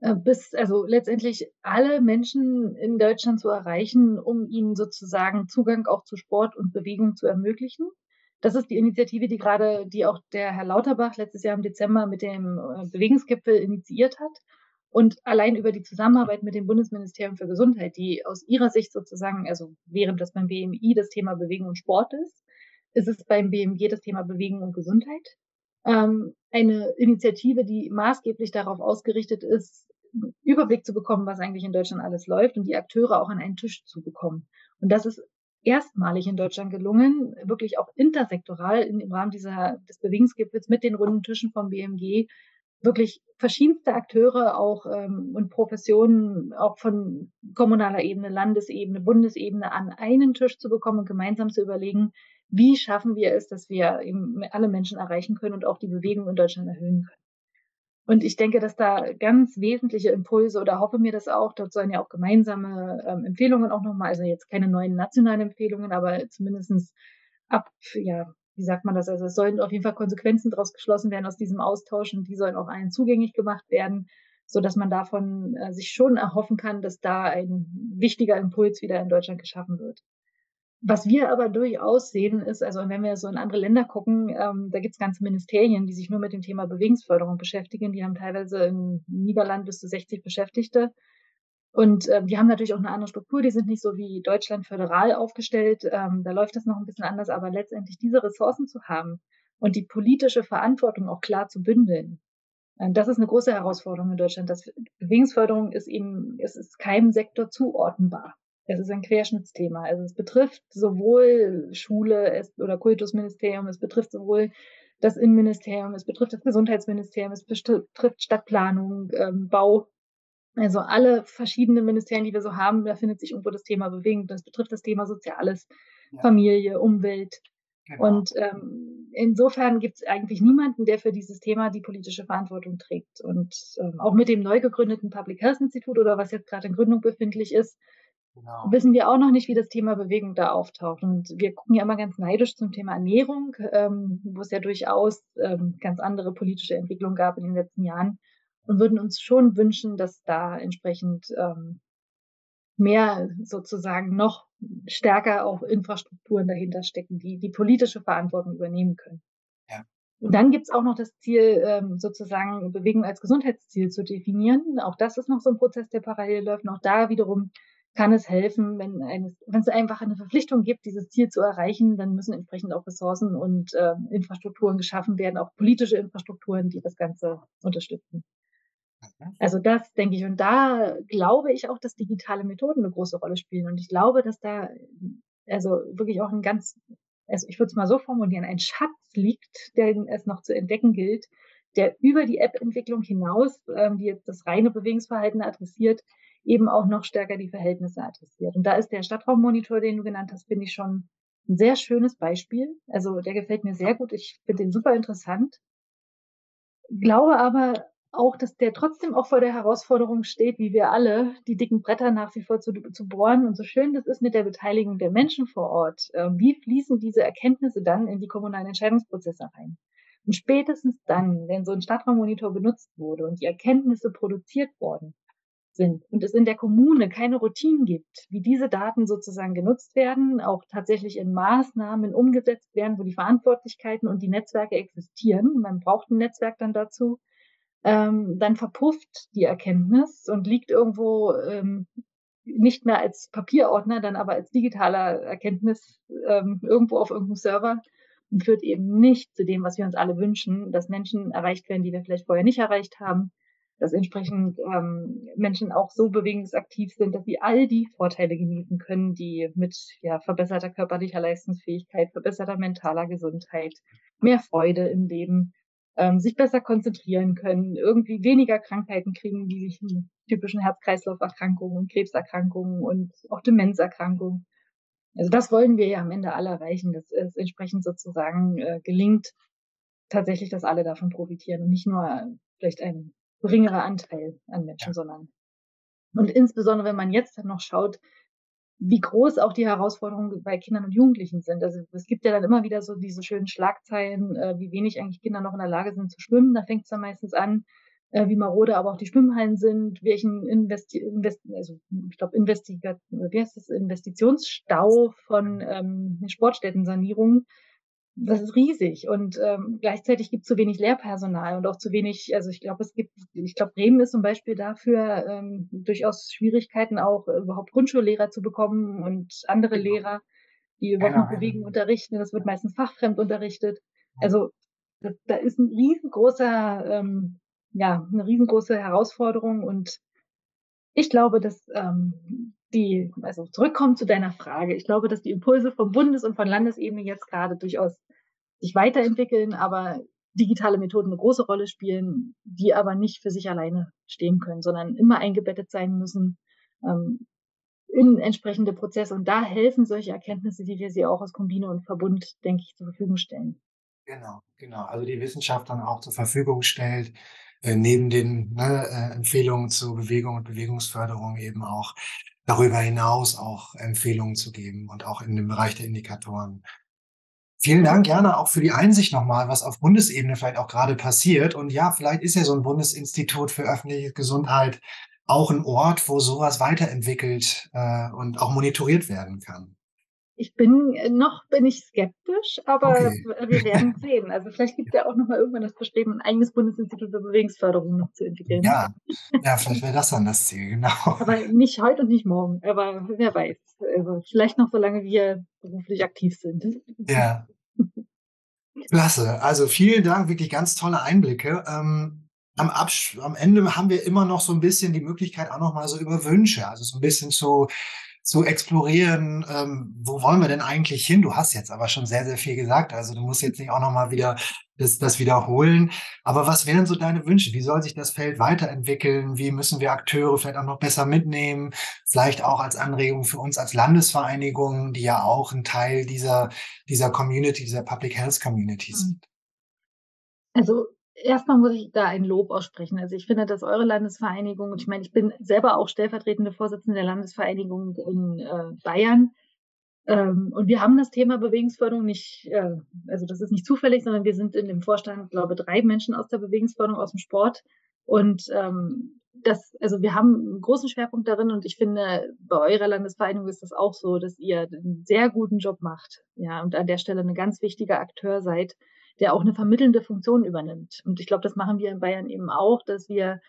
äh, bis also letztendlich alle Menschen in Deutschland zu erreichen, um ihnen sozusagen Zugang auch zu Sport und Bewegung zu ermöglichen. Das ist die Initiative, die gerade, die auch der Herr Lauterbach letztes Jahr im Dezember mit dem äh, Bewegungsgipfel initiiert hat. Und allein über die Zusammenarbeit mit dem Bundesministerium für Gesundheit, die aus ihrer Sicht sozusagen, also während das beim BMI das Thema Bewegung und Sport ist, ist es beim BMG das Thema Bewegung und Gesundheit. Ähm, eine Initiative, die maßgeblich darauf ausgerichtet ist, Überblick zu bekommen, was eigentlich in Deutschland alles läuft und die Akteure auch an einen Tisch zu bekommen. Und das ist erstmalig in Deutschland gelungen, wirklich auch intersektoral im Rahmen dieser, des Bewegungsgipfels mit den runden Tischen vom BMG wirklich verschiedenste Akteure auch ähm, und Professionen auch von kommunaler Ebene, Landesebene, Bundesebene an einen Tisch zu bekommen und gemeinsam zu überlegen, wie schaffen wir es, dass wir eben alle Menschen erreichen können und auch die Bewegung in Deutschland erhöhen können. Und ich denke, dass da ganz wesentliche Impulse oder hoffe mir das auch, dort sollen ja auch gemeinsame ähm, Empfehlungen auch nochmal, also jetzt keine neuen nationalen Empfehlungen, aber zumindestens ab, ja, wie sagt man das? Also es sollen auf jeden Fall Konsequenzen daraus geschlossen werden aus diesem Austausch und die sollen auch allen zugänglich gemacht werden, so dass man davon äh, sich schon erhoffen kann, dass da ein wichtiger Impuls wieder in Deutschland geschaffen wird. Was wir aber durchaus sehen, ist, also wenn wir so in andere Länder gucken, ähm, da gibt es ganze Ministerien, die sich nur mit dem Thema Bewegungsförderung beschäftigen. Die haben teilweise im Niederland bis zu 60 Beschäftigte. Und äh, die haben natürlich auch eine andere Struktur. Die sind nicht so wie Deutschland föderal aufgestellt. Ähm, da läuft das noch ein bisschen anders. Aber letztendlich diese Ressourcen zu haben und die politische Verantwortung auch klar zu bündeln, äh, das ist eine große Herausforderung in Deutschland. Das Bewegungsförderung ist eben, es ist keinem Sektor zuordnenbar. Es ist ein Querschnittsthema. Also es betrifft sowohl Schule oder Kultusministerium, es betrifft sowohl das Innenministerium, es betrifft das Gesundheitsministerium, es betrifft Stadtplanung, ähm, Bau. Also alle verschiedenen Ministerien, die wir so haben, da findet sich irgendwo das Thema Bewegung. Das betrifft das Thema Soziales, ja. Familie, Umwelt. Genau. Und ähm, insofern gibt es eigentlich niemanden, der für dieses Thema die politische Verantwortung trägt. Und ähm, auch mit dem neu gegründeten Public Health Institut oder was jetzt gerade in Gründung befindlich ist, Genau. Wissen wir auch noch nicht, wie das Thema Bewegung da auftaucht. Und wir gucken ja immer ganz neidisch zum Thema Ernährung, ähm, wo es ja durchaus ähm, ganz andere politische Entwicklungen gab in den letzten Jahren und würden uns schon wünschen, dass da entsprechend ähm, mehr sozusagen noch stärker auch Infrastrukturen dahinter stecken, die die politische Verantwortung übernehmen können. Ja, Und dann gibt's auch noch das Ziel, ähm, sozusagen Bewegung als Gesundheitsziel zu definieren. Auch das ist noch so ein Prozess, der parallel läuft. Und auch da wiederum kann es helfen, wenn, ein, wenn es einfach eine Verpflichtung gibt, dieses Ziel zu erreichen, dann müssen entsprechend auch Ressourcen und äh, Infrastrukturen geschaffen werden, auch politische Infrastrukturen, die das Ganze unterstützen. Also das denke ich. Und da glaube ich auch, dass digitale Methoden eine große Rolle spielen. Und ich glaube, dass da also wirklich auch ein ganz, also ich würde es mal so formulieren, ein Schatz liegt, den es noch zu entdecken gilt, der über die App-Entwicklung hinaus, ähm, die jetzt das reine Bewegungsverhalten adressiert, eben auch noch stärker die Verhältnisse adressiert. Und da ist der Stadtraummonitor, den du genannt hast, finde ich schon ein sehr schönes Beispiel. Also der gefällt mir sehr gut. Ich finde den super interessant. Glaube aber auch, dass der trotzdem auch vor der Herausforderung steht, wie wir alle, die dicken Bretter nach wie vor zu, zu bohren. Und so schön das ist mit der Beteiligung der Menschen vor Ort, äh, wie fließen diese Erkenntnisse dann in die kommunalen Entscheidungsprozesse rein? Und spätestens dann, wenn so ein Stadtraummonitor benutzt wurde und die Erkenntnisse produziert worden sind und es in der Kommune keine Routinen gibt, wie diese Daten sozusagen genutzt werden, auch tatsächlich in Maßnahmen umgesetzt werden, wo die Verantwortlichkeiten und die Netzwerke existieren. Man braucht ein Netzwerk dann dazu ähm, dann verpufft die Erkenntnis und liegt irgendwo ähm, nicht mehr als Papierordner, dann aber als digitaler Erkenntnis ähm, irgendwo auf irgendeinem Server und führt eben nicht zu dem, was wir uns alle wünschen, dass Menschen erreicht werden, die wir vielleicht vorher nicht erreicht haben, dass entsprechend ähm, Menschen auch so bewegungsaktiv sind, dass sie all die Vorteile genießen können, die mit ja, verbesserter körperlicher Leistungsfähigkeit, verbesserter mentaler Gesundheit, mehr Freude im Leben ähm, sich besser konzentrieren können, irgendwie weniger Krankheiten kriegen, die sich typischen Herz-Kreislauf-Erkrankungen, Krebserkrankungen und auch Demenzerkrankungen. Also das wollen wir ja am Ende alle erreichen, dass es entsprechend sozusagen äh, gelingt, tatsächlich, dass alle davon profitieren und nicht nur vielleicht ein geringerer Anteil an Menschen, ja. sondern und insbesondere, wenn man jetzt noch schaut, wie groß auch die Herausforderungen bei Kindern und Jugendlichen sind. Also es gibt ja dann immer wieder so diese schönen Schlagzeilen, äh, wie wenig eigentlich Kinder noch in der Lage sind zu schwimmen. Da fängt es dann meistens an, äh, wie marode aber auch die Schwimmhallen sind, welchen Investi Invest also ich glaube Investigat wie heißt das Investitionsstau von ähm, Sportstättensanierungen das ist riesig und ähm, gleichzeitig gibt es zu wenig Lehrpersonal und auch zu wenig, also ich glaube, es gibt, ich glaube, Bremen ist zum Beispiel dafür ähm, durchaus Schwierigkeiten auch äh, überhaupt Grundschullehrer zu bekommen und andere genau. Lehrer, die überhaupt genau. Bewegung unterrichten. Das wird meistens fachfremd unterrichtet. Also das, da ist ein riesengroßer, ähm, ja, eine riesengroße Herausforderung und ich glaube, dass ähm, die, also zurückkommen zu deiner Frage. Ich glaube, dass die Impulse vom Bundes- und von Landesebene jetzt gerade durchaus sich weiterentwickeln, aber digitale Methoden eine große Rolle spielen, die aber nicht für sich alleine stehen können, sondern immer eingebettet sein müssen ähm, in entsprechende Prozesse. Und da helfen solche Erkenntnisse, die wir sie auch aus Kombine und Verbund, denke ich, zur Verfügung stellen. Genau, genau. Also die Wissenschaft dann auch zur Verfügung stellt, äh, neben den ne, äh, Empfehlungen zur Bewegung und Bewegungsförderung eben auch darüber hinaus auch Empfehlungen zu geben und auch in dem Bereich der Indikatoren. Vielen Dank gerne auch für die Einsicht nochmal, was auf Bundesebene vielleicht auch gerade passiert. Und ja, vielleicht ist ja so ein Bundesinstitut für öffentliche Gesundheit auch ein Ort, wo sowas weiterentwickelt äh, und auch monitoriert werden kann. Ich bin äh, noch bin ich skeptisch, aber okay. wir werden [laughs] sehen. Also vielleicht gibt es ja auch noch mal irgendwann das Bestreben, ein eigenes Bundesinstitut für Bewegungsförderung noch zu entwickeln. Ja, ja vielleicht wäre das dann das Ziel, genau. Aber nicht heute und nicht morgen. Aber wer weiß. Also vielleicht noch, solange wir beruflich aktiv sind. Ja. Klasse. Also vielen Dank, wirklich ganz tolle Einblicke. Ähm, am, Absch am Ende haben wir immer noch so ein bisschen die Möglichkeit, auch noch mal so über Wünsche, also so ein bisschen zu zu explorieren, ähm, wo wollen wir denn eigentlich hin? Du hast jetzt aber schon sehr, sehr viel gesagt, also du musst jetzt nicht auch nochmal wieder das, das wiederholen. Aber was wären so deine Wünsche? Wie soll sich das Feld weiterentwickeln? Wie müssen wir Akteure vielleicht auch noch besser mitnehmen? Vielleicht auch als Anregung für uns als Landesvereinigung, die ja auch ein Teil dieser, dieser Community, dieser Public Health Community hm. sind. Also erstmal muss ich da ein Lob aussprechen. Also ich finde, dass eure Landesvereinigung, und ich meine, ich bin selber auch stellvertretende Vorsitzende der Landesvereinigung in äh, Bayern. Ähm, und wir haben das Thema Bewegungsförderung nicht, äh, also das ist nicht zufällig, sondern wir sind in dem Vorstand, glaube drei Menschen aus der Bewegungsförderung, aus dem Sport. Und ähm, das, also wir haben einen großen Schwerpunkt darin und ich finde, bei eurer Landesvereinigung ist das auch so, dass ihr einen sehr guten Job macht. Ja, und an der Stelle ein ganz wichtiger Akteur seid der auch eine vermittelnde Funktion übernimmt. Und ich glaube, das machen wir in Bayern eben auch, dass wir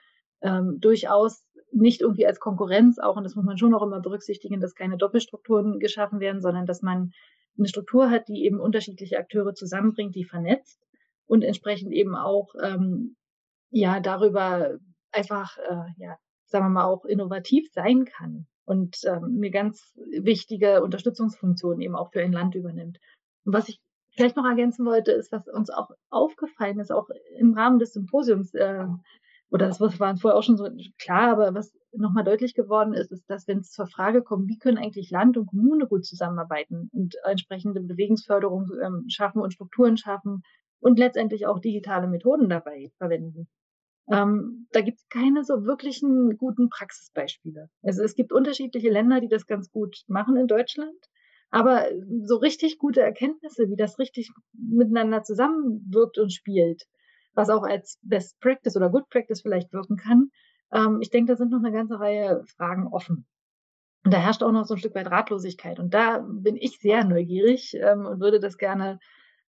ähm, durchaus nicht irgendwie als Konkurrenz auch, und das muss man schon auch immer berücksichtigen, dass keine Doppelstrukturen geschaffen werden, sondern dass man eine Struktur hat, die eben unterschiedliche Akteure zusammenbringt, die vernetzt und entsprechend eben auch ähm, ja darüber einfach äh, ja sagen wir mal auch innovativ sein kann und ähm, eine ganz wichtige Unterstützungsfunktion eben auch für ein Land übernimmt. Und was ich vielleicht noch ergänzen wollte, ist, was uns auch aufgefallen ist, auch im Rahmen des Symposiums, äh, oder das war vorher auch schon so klar, aber was nochmal deutlich geworden ist, ist, dass wenn es zur Frage kommt, wie können eigentlich Land und Kommune gut zusammenarbeiten und entsprechende Bewegungsförderung ähm, schaffen und Strukturen schaffen und letztendlich auch digitale Methoden dabei verwenden. Ähm, da gibt es keine so wirklichen guten Praxisbeispiele. Also es gibt unterschiedliche Länder, die das ganz gut machen in Deutschland. Aber so richtig gute Erkenntnisse, wie das richtig miteinander zusammenwirkt und spielt, was auch als Best Practice oder Good Practice vielleicht wirken kann. Ähm, ich denke, da sind noch eine ganze Reihe Fragen offen. Und da herrscht auch noch so ein Stück weit Ratlosigkeit. Und da bin ich sehr neugierig ähm, und würde das gerne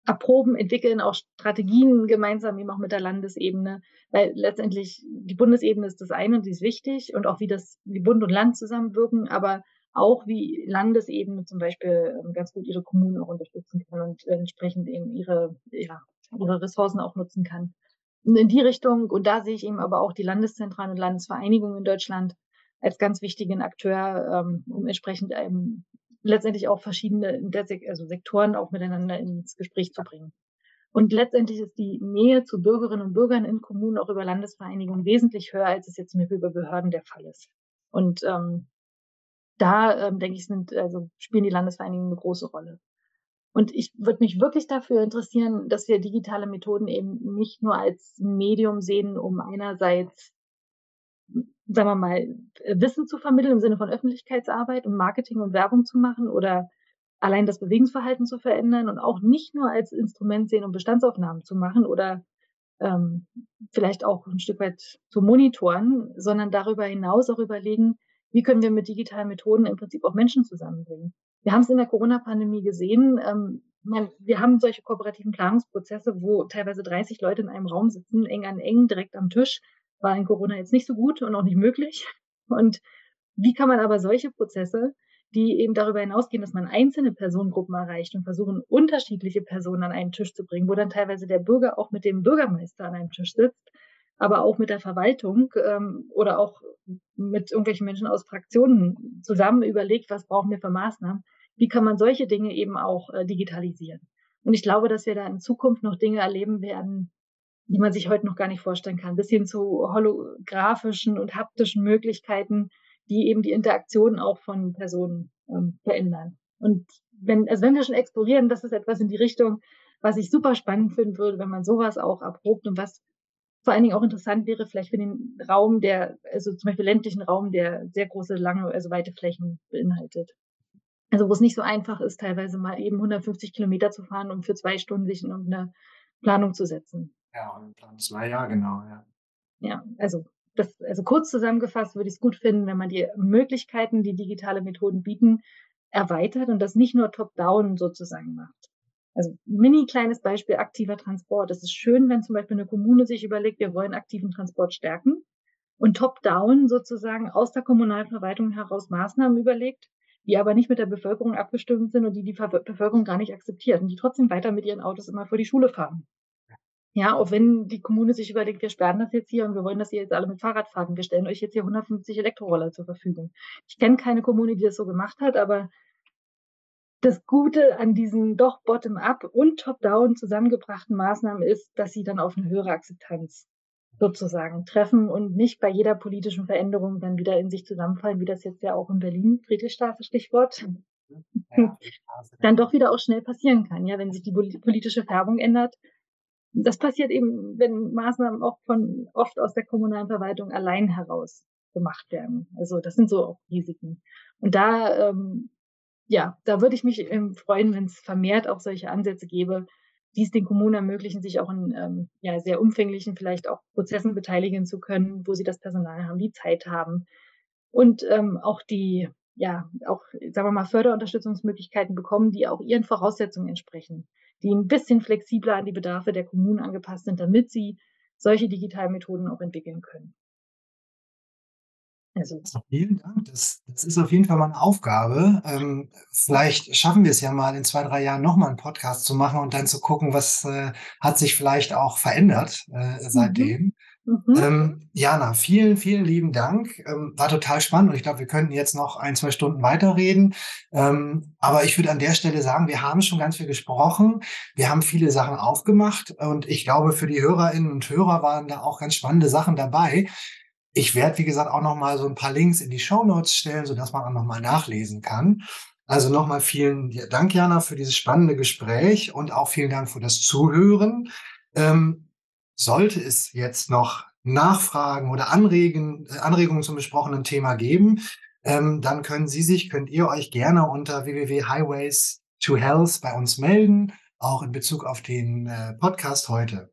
erproben, entwickeln, auch Strategien gemeinsam eben auch mit der Landesebene, weil letztendlich die Bundesebene ist das eine und die ist wichtig und auch wie das, wie Bund und Land zusammenwirken, aber auch wie Landesebene zum Beispiel ähm, ganz gut ihre Kommunen auch unterstützen kann und entsprechend eben ihre, ja, ihre Ressourcen auch nutzen kann. Und in die Richtung, und da sehe ich eben aber auch die Landeszentralen und Landesvereinigungen in Deutschland als ganz wichtigen Akteur, ähm, um entsprechend eben letztendlich auch verschiedene also Sektoren auch miteinander ins Gespräch zu bringen. Und letztendlich ist die Nähe zu Bürgerinnen und Bürgern in Kommunen auch über Landesvereinigungen wesentlich höher, als es jetzt zum Beispiel über Behörden der Fall ist. Und ähm, da ähm, denke ich, sind, also spielen die Landesvereinigungen eine große Rolle. Und ich würde mich wirklich dafür interessieren, dass wir digitale Methoden eben nicht nur als Medium sehen, um einerseits, sagen wir mal, Wissen zu vermitteln im Sinne von Öffentlichkeitsarbeit und Marketing und Werbung zu machen oder allein das Bewegungsverhalten zu verändern und auch nicht nur als Instrument sehen, um Bestandsaufnahmen zu machen oder ähm, vielleicht auch ein Stück weit zu monitoren, sondern darüber hinaus auch überlegen, wie können wir mit digitalen Methoden im Prinzip auch Menschen zusammenbringen. Wir haben es in der Corona-Pandemie gesehen. Ähm, man, wir haben solche kooperativen Planungsprozesse, wo teilweise 30 Leute in einem Raum sitzen, eng an eng, direkt am Tisch. War in Corona jetzt nicht so gut und auch nicht möglich. Und wie kann man aber solche Prozesse, die eben darüber hinausgehen, dass man einzelne Personengruppen erreicht und versuchen, unterschiedliche Personen an einen Tisch zu bringen, wo dann teilweise der Bürger auch mit dem Bürgermeister an einem Tisch sitzt, aber auch mit der Verwaltung ähm, oder auch mit irgendwelchen Menschen aus Fraktionen zusammen überlegt, was brauchen wir für Maßnahmen, wie kann man solche Dinge eben auch äh, digitalisieren. Und ich glaube, dass wir da in Zukunft noch Dinge erleben werden, die man sich heute noch gar nicht vorstellen kann, bis hin zu holographischen und haptischen Möglichkeiten, die eben die Interaktion auch von Personen ähm, verändern. Und wenn, also wenn wir schon explorieren, das ist etwas in die Richtung, was ich super spannend finden würde, wenn man sowas auch erprobt und was vor allen Dingen auch interessant wäre, vielleicht für den Raum, der, also zum Beispiel ländlichen Raum, der sehr große, lange, also weite Flächen beinhaltet. Also wo es nicht so einfach ist, teilweise mal eben 150 Kilometer zu fahren, um für zwei Stunden sich in irgendeine Planung zu setzen. Ja, und Plan zwei, ja, genau, ja. Ja, also das, also kurz zusammengefasst würde ich es gut finden, wenn man die Möglichkeiten, die digitale Methoden bieten, erweitert und das nicht nur top-down sozusagen macht. Also mini kleines Beispiel aktiver Transport. Es ist schön, wenn zum Beispiel eine Kommune sich überlegt, wir wollen aktiven Transport stärken und top-down sozusagen aus der Kommunalverwaltung heraus Maßnahmen überlegt, die aber nicht mit der Bevölkerung abgestimmt sind und die die Bevölkerung gar nicht akzeptiert und die trotzdem weiter mit ihren Autos immer vor die Schule fahren. Ja, auch wenn die Kommune sich überlegt, wir sperren das jetzt hier und wir wollen, dass ihr jetzt alle mit Fahrrad fahren. Wir stellen euch jetzt hier 150 Elektroroller zur Verfügung. Ich kenne keine Kommune, die das so gemacht hat, aber das Gute an diesen doch bottom-up und top-down zusammengebrachten Maßnahmen ist, dass sie dann auf eine höhere Akzeptanz sozusagen treffen und nicht bei jeder politischen Veränderung dann wieder in sich zusammenfallen, wie das jetzt ja auch in Berlin, Friedrichstraße Stichwort, ja, [laughs] dann doch wieder auch schnell passieren kann, ja, wenn sich die politische Färbung ändert. Das passiert eben, wenn Maßnahmen auch von oft aus der kommunalen Verwaltung allein heraus gemacht werden. Also das sind so auch Risiken. Und da ähm, ja, da würde ich mich ähm, freuen, wenn es vermehrt auch solche Ansätze gäbe, die es den Kommunen ermöglichen, sich auch in ähm, ja, sehr umfänglichen vielleicht auch Prozessen beteiligen zu können, wo sie das Personal haben, die Zeit haben und ähm, auch die ja auch, sagen wir mal, Förderunterstützungsmöglichkeiten bekommen, die auch ihren Voraussetzungen entsprechen, die ein bisschen flexibler an die Bedarfe der Kommunen angepasst sind, damit sie solche Digitalmethoden auch entwickeln können. Also. Vielen Dank. Das, das ist auf jeden Fall mal eine Aufgabe. Ähm, vielleicht schaffen wir es ja mal in zwei, drei Jahren nochmal einen Podcast zu machen und dann zu gucken, was äh, hat sich vielleicht auch verändert äh, seitdem. Mhm. Mhm. Ähm, Jana, vielen, vielen lieben Dank. Ähm, war total spannend und ich glaube, wir könnten jetzt noch ein, zwei Stunden weiterreden. Ähm, aber ich würde an der Stelle sagen, wir haben schon ganz viel gesprochen. Wir haben viele Sachen aufgemacht und ich glaube, für die Hörerinnen und Hörer waren da auch ganz spannende Sachen dabei. Ich werde, wie gesagt, auch noch mal so ein paar Links in die Show Notes stellen, sodass man auch noch mal nachlesen kann. Also nochmal vielen Dank, Jana, für dieses spannende Gespräch und auch vielen Dank für das Zuhören. Ähm, sollte es jetzt noch Nachfragen oder Anregen, äh, Anregungen zum besprochenen Thema geben, ähm, dann können Sie sich, könnt ihr euch gerne unter www.highways to Health bei uns melden, auch in Bezug auf den äh, Podcast heute.